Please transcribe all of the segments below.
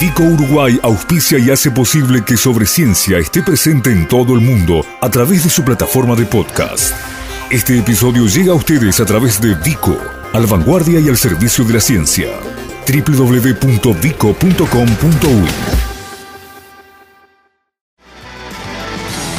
Vico Uruguay auspicia y hace posible que Sobre Ciencia esté presente en todo el mundo a través de su plataforma de podcast. Este episodio llega a ustedes a través de Vico, al vanguardia y al servicio de la ciencia. www.vico.com.uy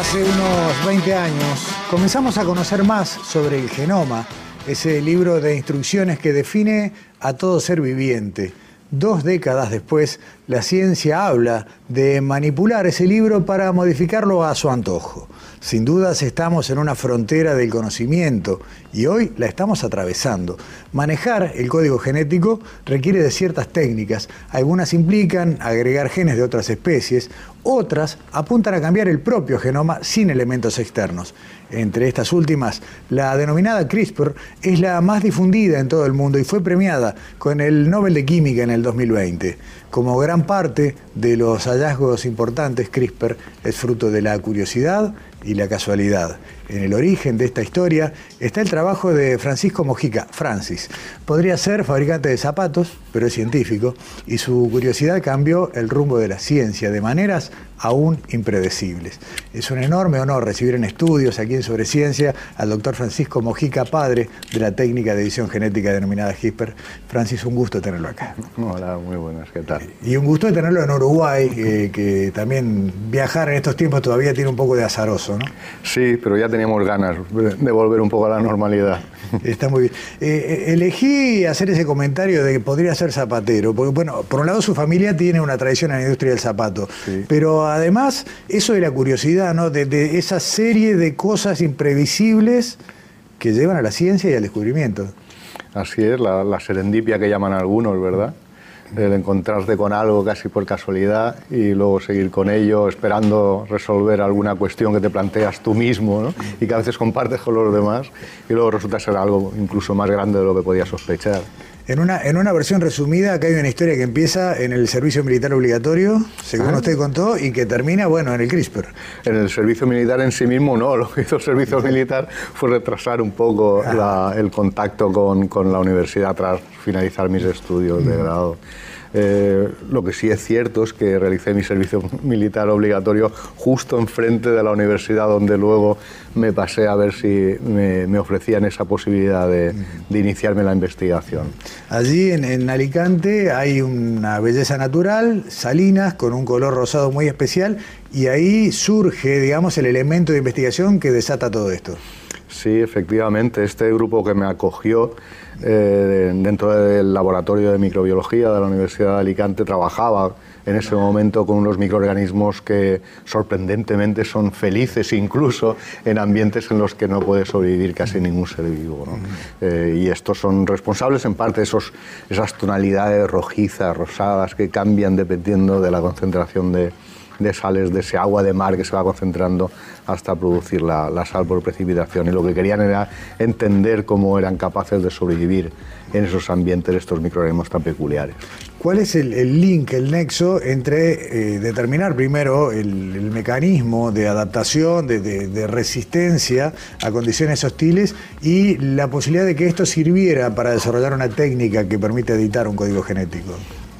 Hace unos 20 años comenzamos a conocer más sobre el genoma, ese libro de instrucciones que define a todo ser viviente. Dos décadas después, la ciencia habla de manipular ese libro para modificarlo a su antojo. Sin dudas estamos en una frontera del conocimiento y hoy la estamos atravesando. Manejar el código genético requiere de ciertas técnicas. Algunas implican agregar genes de otras especies, otras apuntan a cambiar el propio genoma sin elementos externos. Entre estas últimas, la denominada CRISPR es la más difundida en todo el mundo y fue premiada con el Nobel de Química en el 2020. Como gran parte de los hallazgos importantes, CRISPR es fruto de la curiosidad y la casualidad. En el origen de esta historia está el trabajo de Francisco Mojica, Francis. Podría ser fabricante de zapatos, pero es científico, y su curiosidad cambió el rumbo de la ciencia de maneras aún impredecibles. Es un enorme honor recibir en estudios aquí en Sobre Ciencia al doctor Francisco Mojica, padre de la técnica de edición genética denominada CRISPR. Francis, un gusto tenerlo acá. Hola, muy buenas, ¿qué tal? Y un gusto tenerlo en Uruguay, eh, que también viajar en estos tiempos todavía tiene un poco de azaroso, ¿no? Sí, pero ya teníamos ganas de volver un poco a la normalidad. Está muy bien. Eh, eh, elegí hacer ese comentario de que podría ser zapatero, porque bueno, por un lado su familia tiene una tradición en la industria del zapato, pero además eso de la curiosidad, ¿no? De, esa serie de cosas imprevisibles que llevan a la ciencia y al descubrimiento. Así es, la, la serendipia que llaman algunos, ¿verdad? El encontrarte con algo casi por casualidad y luego seguir con ello esperando resolver alguna cuestión que te planteas tú mismo y que a veces compartes con los demás y luego resulta ser algo incluso más grande de lo que podías sospechar. En una, en una versión resumida, acá hay una historia que empieza en el servicio militar obligatorio, según ah. usted contó, y que termina, bueno, en el CRISPR. En el servicio militar en sí mismo no, lo que hizo el servicio militar fue retrasar un poco ah. el contacto con, con, la universidad tras finalizar mis estudios de grado. Eh, lo que sí es cierto es que realicé mi servicio militar obligatorio justo enfrente de la universidad donde luego me pasé a ver si me, ofrecían esa posibilidad de, iniciarme la investigación. Allí en, Alicante hay una belleza natural, salinas, con un color rosado muy especial, y ahí surge, digamos, el elemento de investigación que desata todo esto. Sí, efectivamente, este grupo que me acogió eh, dentro del laboratorio de microbiología de la Universidad de Alicante trabajaba en ese momento con unos microorganismos que sorprendentemente son felices incluso en ambientes en los que no puede sobrevivir casi ningún ser vivo. Eh, y estos son responsables en parte de esos, esas tonalidades rojizas, rosadas que cambian dependiendo de la concentración de, de sales de ese agua de mar que se va concentrando hasta producir la, sal por precipitación. Y lo que querían era entender cómo eran capaces de sobrevivir en esos ambientes estos microorganismos tan peculiares. ¿Cuál es el, link, el nexo entre eh, determinar primero el, mecanismo de adaptación, de, resistencia a condiciones hostiles y la posibilidad de que esto sirviera para desarrollar una técnica que permite editar un código genético?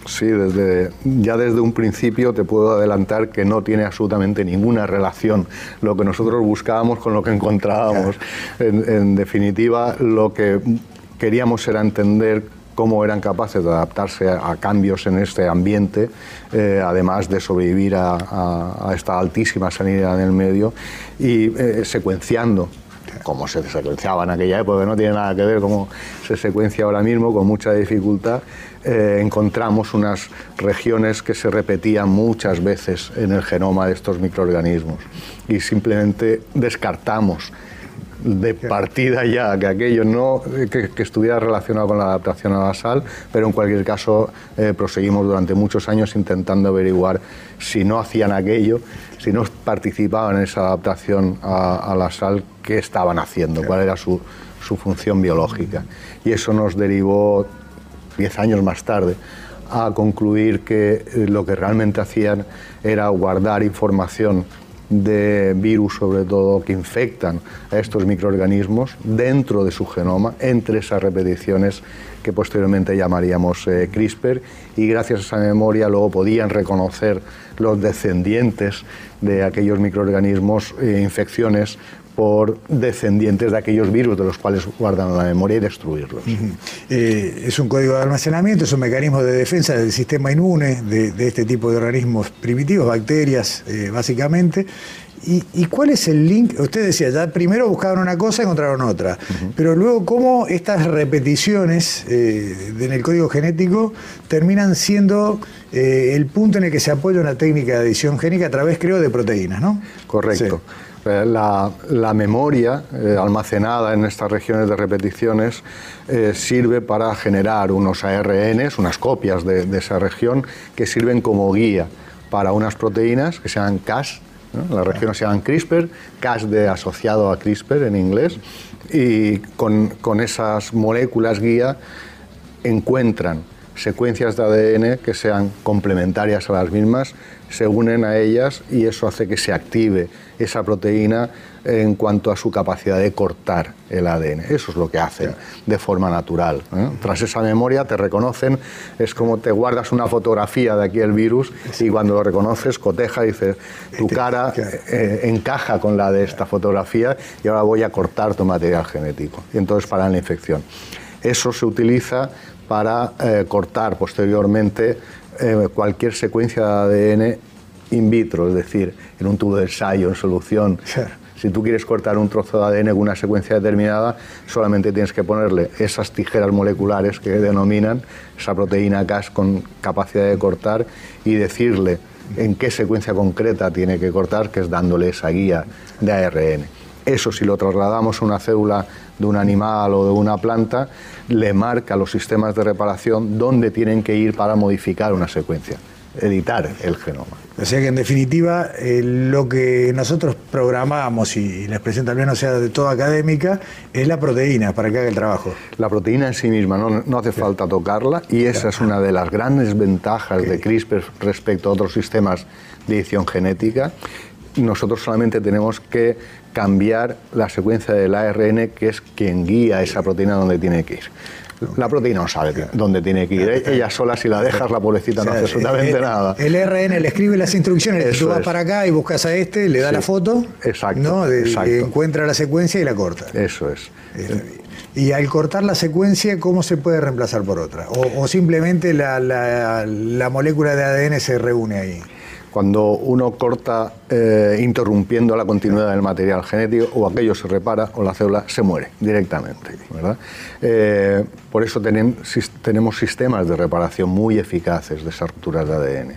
Sí, desde, ya desde un principio te puedo adelantar que no tiene absolutamente ninguna relación lo que nosotros buscábamos con lo que encontrábamos. En, definitiva, lo que queríamos era entender cómo eran capaces de adaptarse a, cambios en este ambiente, eh, además de sobrevivir a, esta altísima sanidad en el medio y eh, secuenciando como se secuenciaba en aquella época, no tiene nada que ver cómo se secuencia ahora mismo, con mucha dificultad, eh, encontramos unas regiones que se repetían muchas veces en el genoma de estos microorganismos. Y simplemente descartamos de partida ya que aquello no que, estuviera relacionado con la adaptación a la sal, pero en cualquier caso eh, proseguimos durante muchos años intentando averiguar si no hacían aquello, si no participaban en esa adaptación a, la sal, qué estaban haciendo, cuál era su, función biológica. Y eso nos derivó diez años más tarde, a concluir que eh, lo que realmente hacían era guardar información de virus, sobre todo, que infectan a estos microorganismos dentro de su genoma, entre esas repeticiones que posteriormente llamaríamos eh, CRISPR, y gracias a esa memoria luego podían reconocer los descendientes de aquellos microorganismos e infecciones por descendientes de aquellos virus de los cuales guardan la memoria y destruirlos. Eh, es un código de almacenamiento, es un mecanismo de defensa del sistema inmune de, este tipo de organismos primitivos, bacterias eh, básicamente. ¿Y, cuál es el link? Usted decía, ya primero buscaron una cosa y encontraron otra, pero luego cómo estas repeticiones eh, en el código genético terminan siendo el punto en el que se apoya una técnica de edición génica a través, creo, de proteínas, ¿no? Correcto. Eh, la, memoria eh, almacenada en estas regiones de repeticiones eh, sirve para generar unos ARNs, unas copias de, esa región, que sirven como guía para unas proteínas que se llaman Cas, las regiones se llaman CRISPR, Cas de asociado a CRISPR en inglés, y con, con esas moléculas guía encuentran secuencias de ADN que sean complementarias a las mismas, se unen a ellas y eso hace que se active esa proteína en cuanto a su capacidad de cortar el ADN. Eso es lo que hacen de forma natural. ¿eh? Tras esa memoria te reconocen, es como te guardas una fotografía de aquí el virus y cuando lo reconoces coteja y dices, tu este, cara eh, encaja con la de esta fotografía y ahora voy a cortar tu material genético. Y entonces paran la infección. Eso se utiliza para eh, cortar posteriormente eh, cualquier secuencia de ADN in vitro, es decir, en un tubo de ensayo, en solución. Si tú quieres cortar un trozo de ADN con una secuencia determinada, solamente tienes que ponerle esas tijeras moleculares que denominan esa proteína Cas con capacidad de cortar y decirle en qué secuencia concreta tiene que cortar, que es dándole esa guía de ARN. Eso si lo trasladamos a una célula de un animal o de una planta, le marca a los sistemas de reparación dónde tienen que ir para modificar una secuencia, editar el genoma. O sea que en definitiva eh, lo que nosotros programamos, y la expresión también no sea de todo académica, es la proteína para que haga el trabajo. La proteína en sí misma, no, hace falta tocarla y esa es una de las grandes ventajas de CRISPR respecto a otros sistemas de edición genética. Nosotros solamente tenemos que cambiar la secuencia del ARN, que es quien guía esa proteína donde tiene que ir. La proteína no sabe dónde tiene que ir. Ella sola, si la dejas, la pobrecita no hace absolutamente nada. El RN le escribe las instrucciones. tú vas para acá y buscas a este, le da la foto. Exacto, Encuentra la secuencia y la corta. Eso es. Y al cortar la secuencia, ¿cómo se puede reemplazar por otra? O, simplemente la, la molécula de ADN se reúne ahí cuando uno corta eh, interrumpiendo la continuidad del material genético, o aquello se repara o la célula se muere directamente. Eh, por eso tenemos sistemas de reparación muy eficaces de esas rupturas de ADN.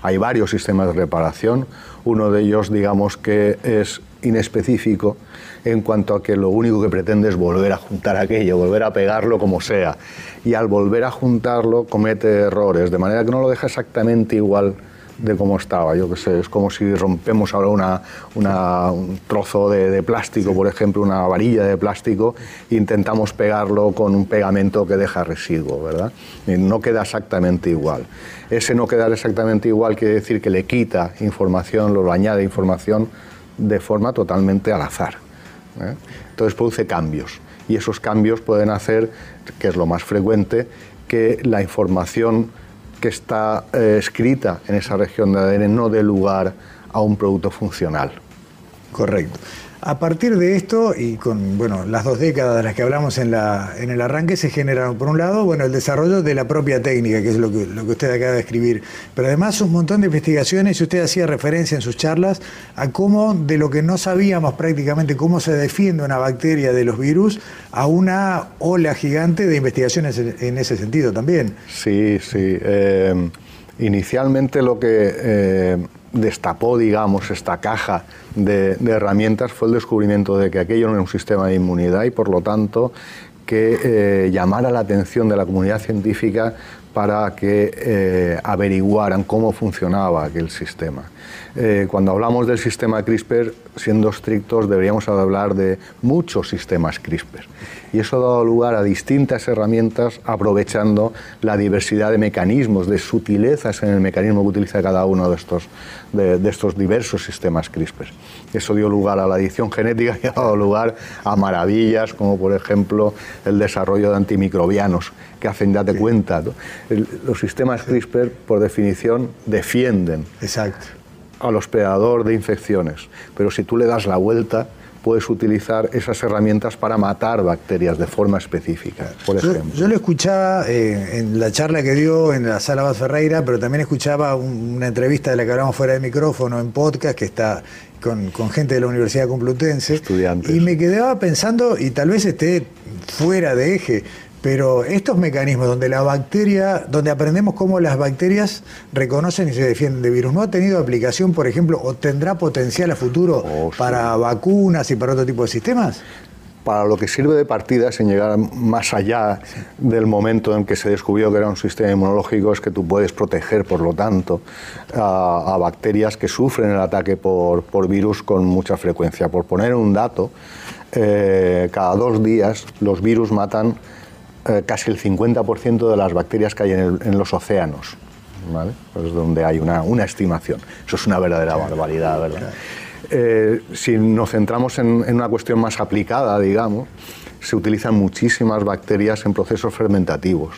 Hay varios sistemas de reparación, uno de ellos digamos que es inespecífico en cuanto a que lo único que pretende es volver a juntar aquello, volver a pegarlo como sea. Y al volver a juntarlo comete errores, de manera que no lo deja exactamente igual de cómo estaba. Yo qué sé, es como si rompemos ahora una, un trozo de, plástico, por ejemplo, una varilla de plástico, e intentamos pegarlo con un pegamento que deja residuo, ¿verdad? Y no queda exactamente igual. Ese no quedar exactamente igual quiere decir que le quita información, lo añade información de forma totalmente al azar. ¿eh? Entonces produce cambios y esos cambios pueden hacer, que es lo más frecuente, que la información que está eh, escrita en esa región de ADN no dé lugar a un producto funcional. Correcto. A partir de esto, y con bueno, las dos décadas de las que hablamos en, la, en el arranque, se generaron, por un lado, bueno, el desarrollo de la propia técnica, que es lo que, lo que usted acaba de escribir, pero además un montón de investigaciones, y usted hacía referencia en sus charlas a cómo, de lo que no sabíamos prácticamente, cómo se defiende una bacteria de los virus, a una ola gigante de investigaciones en ese sentido también. Sí, sí. Eh, inicialmente lo que... Eh, destapó, digamos, esta caja de, herramientas fue el descubrimiento de que aquello no era un sistema de inmunidad y, por lo tanto, que eh, llamara la atención de la comunidad científica para que eh, averiguaran cómo funcionaba aquel sistema. Eh, cuando hablamos del sistema CRISPR, siendo estrictos, deberíamos hablar de muchos sistemas CRISPR. Y eso ha dado lugar a distintas herramientas aprovechando la diversidad de mecanismos, de sutilezas en el mecanismo que utiliza cada uno de estos, de, estos diversos sistemas CRISPR. Eso dio lugar a la edición genética y ha dado lugar a maravillas como por ejemplo el desarrollo de antimicrobianos que hacen, date cuenta, los sistemas CRISPR por definición defienden Exacto. al hospedador de infecciones, pero si tú le das la vuelta, puedes utilizar esas herramientas para matar bacterias de forma específica, por ejemplo. Yo, lo escuchaba eh, en la charla que dio en la sala Bas Ferreira, pero también escuchaba una entrevista de la que hablamos fuera de micrófono en podcast, que está con, con gente de la Universidad Complutense. Estudiantes. Y me quedaba pensando, y tal vez esté fuera de eje, pero estos mecanismos donde la bacteria, donde aprendemos cómo las bacterias reconocen y se defienden de virus, ¿no ha tenido aplicación, por ejemplo, o tendrá potencial a futuro Oh, sí. para vacunas y para otro tipo de sistemas? para lo que sirve de partida, sin llegar más allá del momento en que se descubrió que era un sistema inmunológico, es que tú puedes proteger, por lo tanto, a, a bacterias que sufren el ataque por, por, virus con mucha frecuencia. Por poner un dato, eh, cada dos días los virus matan eh, casi el 50% de las bacterias que hay en, los océanos. ¿Vale? Es donde hay una, una, estimación. Eso es una verdadera barbaridad, ¿verdad? Eh, si nos centramos en, una cuestión más aplicada, digamos, se utilizan muchísimas bacterias en procesos fermentativos,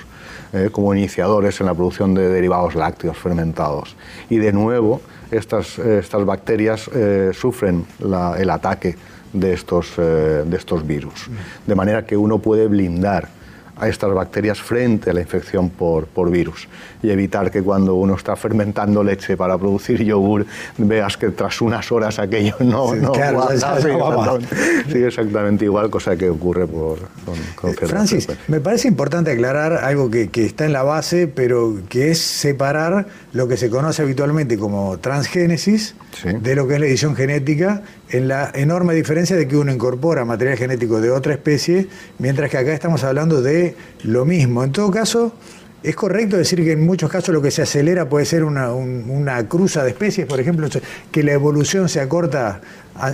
eh, como iniciadores en la producción de derivados lácteos fermentados. Y de nuevo, estas, estas bacterias sufren el ataque de estos, de estos virus. De manera que uno puede blindar a estas bacterias frente a la infección por, por, virus y evitar que cuando uno está fermentando leche para producir yogur veas que tras unas horas aquello no, sí, no claro, guarda, sí, exactamente, sí, exactamente, igual, cosa que ocurre por, con, con eh, Francis, me parece importante aclarar algo que, que, está en la base, pero que es separar lo que se conoce habitualmente como transgénesis sí. de lo que es la edición genética, en la enorme diferencia de que uno incorpora material genético de otra especie, mientras que acá estamos hablando de lo mismo. En todo caso, ¿es correcto decir que en muchos casos lo que se acelera puede ser una, un, una cruza de especies, por ejemplo, que la evolución se acorta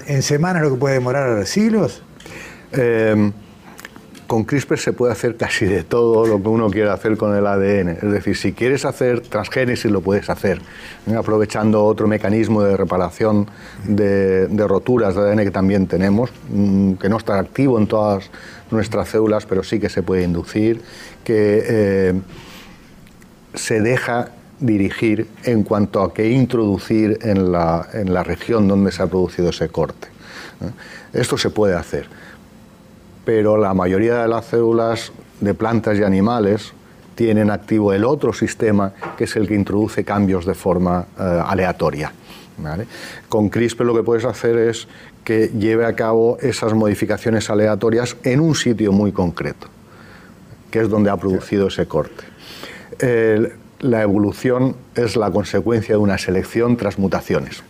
en semanas, lo que puede demorar siglos? Eh, con CRISPR se puede hacer casi de todo lo que uno quiera hacer con el ADN. Es decir, si quieres hacer transgénesis, lo puedes hacer, ¿eh? aprovechando otro mecanismo de reparación de, roturas de ADN que también tenemos, mmm, que no está activo en todas nuestras células, pero sí que se puede inducir, que eh, se deja dirigir en cuanto a qué introducir en la, en la región donde se ha producido ese corte. ¿eh? Esto se puede hacer pero la mayoría de las células de plantas y animales tienen activo el otro sistema, que es el que introduce cambios de forma eh, aleatoria. Con CRISPR lo que puedes hacer es que lleve a cabo esas modificaciones aleatorias en un sitio muy concreto, que es donde ha producido ese corte. La evolución es la consecuencia de una selección tras mutaciones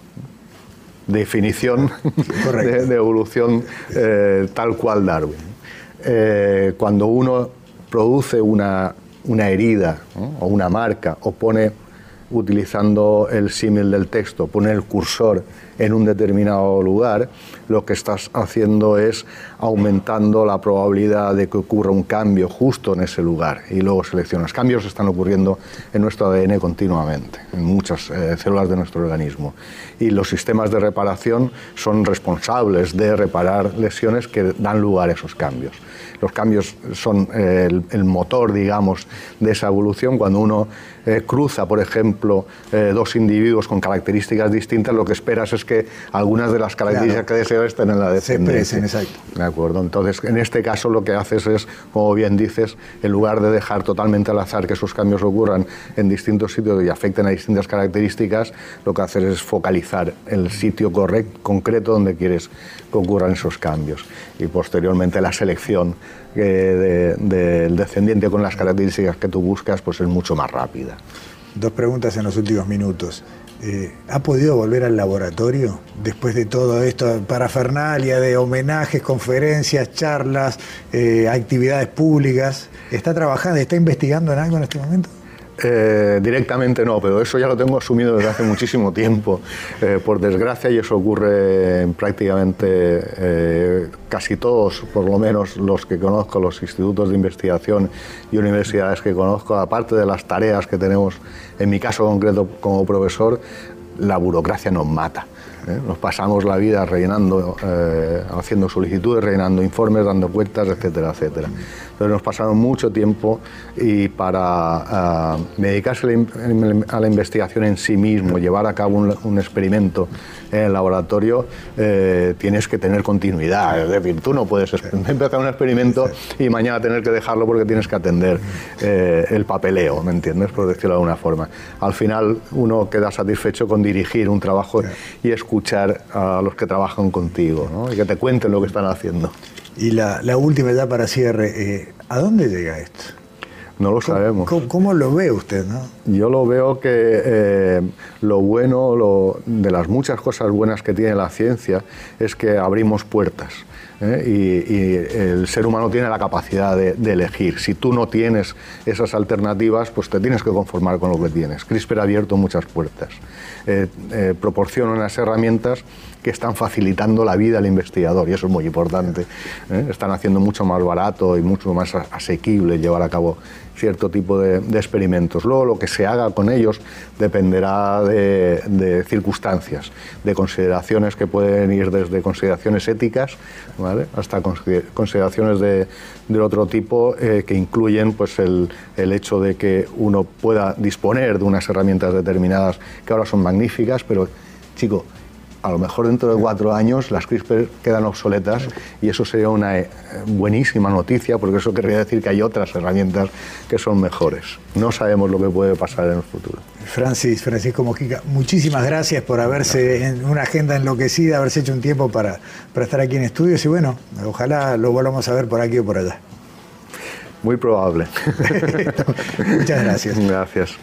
definición de, de, evolución eh, tal cual Darwin. Eh, cuando uno produce una, una herida ¿no? o una marca o pone, utilizando el símil del texto, pone el cursor en un determinado lugar, lo que estás haciendo es aumentando la probabilidad de que ocurra un cambio justo en ese lugar y luego seleccionas. Cambios están ocurriendo en nuestro ADN continuamente, en muchas eh, células de nuestro organismo. Y los sistemas de reparación son responsables de reparar lesiones que dan lugar a esos cambios. Los cambios son eh, el, el, motor, digamos, de esa evolución. Cuando uno eh, cruza, por ejemplo, eh, dos individuos con características distintas, lo que esperas es que algunas de las características claro. que deseas estén en la descendencia. exacto. ¿De acuerdo? Entonces, en este caso lo que haces es, como bien dices, en lugar de dejar totalmente al azar que esos cambios ocurran en distintos sitios y afecten a distintas características, lo que haces es focalizar el sitio correcto, concreto donde quieres que ocurran esos cambios. Y posteriormente la selección del de, de descendiente con las características que tú buscas pues es mucho más rápida. Dos preguntas en los últimos minutos. Eh, ¿Ha podido volver al laboratorio después de todo esto, parafernalia de homenajes, conferencias, charlas, eh, actividades públicas? ¿Está trabajando, está investigando en algo en este momento? Eh, directamente no, pero eso ya lo tengo asumido desde hace muchísimo tiempo. Eh, por desgracia, y eso ocurre en prácticamente eh, casi todos, por lo menos los que conozco, los institutos de investigación y universidades que conozco, aparte de las tareas que tenemos, en mi caso concreto como profesor, la burocracia nos mata. Nos pasamos la vida rellenando, haciendo solicitudes, rellenando informes, dando cuentas, etcétera, etcétera. Entonces nos pasaron mucho tiempo y para uh, dedicarse a la investigación en sí mismo, llevar a cabo un, un experimento en el laboratorio, eh, tienes que tener continuidad. Es decir, tú no puedes empezar un experimento y mañana tener que dejarlo porque tienes que atender eh, el papeleo, ¿me entiendes? Por decirlo de alguna forma. Al final uno queda satisfecho con dirigir un trabajo y escuchar a los que trabajan contigo ¿no? y que te cuenten lo que están haciendo. Y la, última ya para cierre, eh, ¿a dónde llega esto? No lo sabemos. ¿Cómo, lo ve usted? No? Yo lo veo que eh, lo bueno, lo, de las muchas cosas buenas que tiene la ciencia, es que abrimos puertas. ¿Eh? Y, el ser humano tiene la capacidad de, elegir. Si tú no tienes esas alternativas, pues te tienes que conformar con lo que tienes. CRISPR ha abierto muchas puertas. proporciona unas herramientas que están facilitando la vida al investigador y eso es muy importante. ¿eh? Están haciendo mucho más barato y mucho más asequible llevar a cabo cierto tipo de, experimentos. Luego lo que se haga con ellos dependerá de, circunstancias, de consideraciones que pueden ir desde consideraciones éticas hasta consideraciones de, otro tipo eh, que incluyen pues, el, el hecho de que uno pueda disponer de unas herramientas determinadas que ahora son magníficas, pero chico, a lo mejor dentro de cuatro años las CRISPR quedan obsoletas y eso sería una eh, buenísima noticia porque eso querría decir que hay otras herramientas que son mejores. No sabemos lo que puede pasar en el futuro. Francis, Francisco Mojica, muchísimas gracias por haberse en una agenda enloquecida, haberse hecho un tiempo para, para estar aquí en estudios y bueno, ojalá lo volvamos a ver por aquí o por allá. Muy probable. Muchas gracias. Gracias.